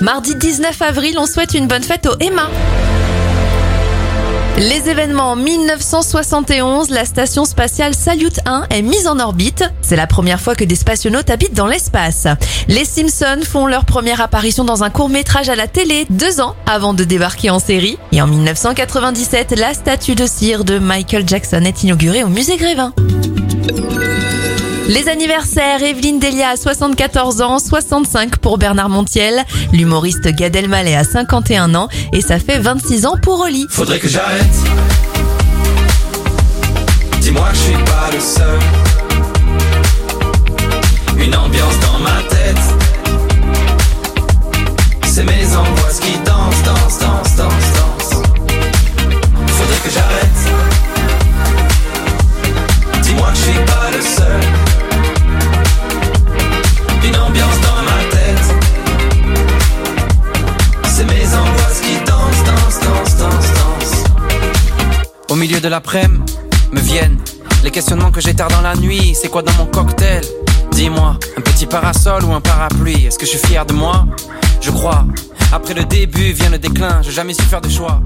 Mardi 19 avril, on souhaite une bonne fête au Emma. Les événements 1971, la station spatiale Salyut 1 est mise en orbite. C'est la première fois que des spationautes habitent dans l'espace. Les Simpsons font leur première apparition dans un court métrage à la télé deux ans avant de débarquer en série. Et en 1997, la statue de cire de Michael Jackson est inaugurée au musée Grévin. Les anniversaires, Evelyne Delia a 74 ans, 65 pour Bernard Montiel, l'humoriste Gad Elmaleh a 51 ans et ça fait 26 ans pour Oli. Faudrait que j'arrête. Au milieu de l'après-midi, me viennent les questionnements que j'ai tard dans la nuit. C'est quoi dans mon cocktail? Dis-moi, un petit parasol ou un parapluie? Est-ce que je suis fier de moi? Je crois. Après le début vient le déclin, j'ai jamais su faire de choix.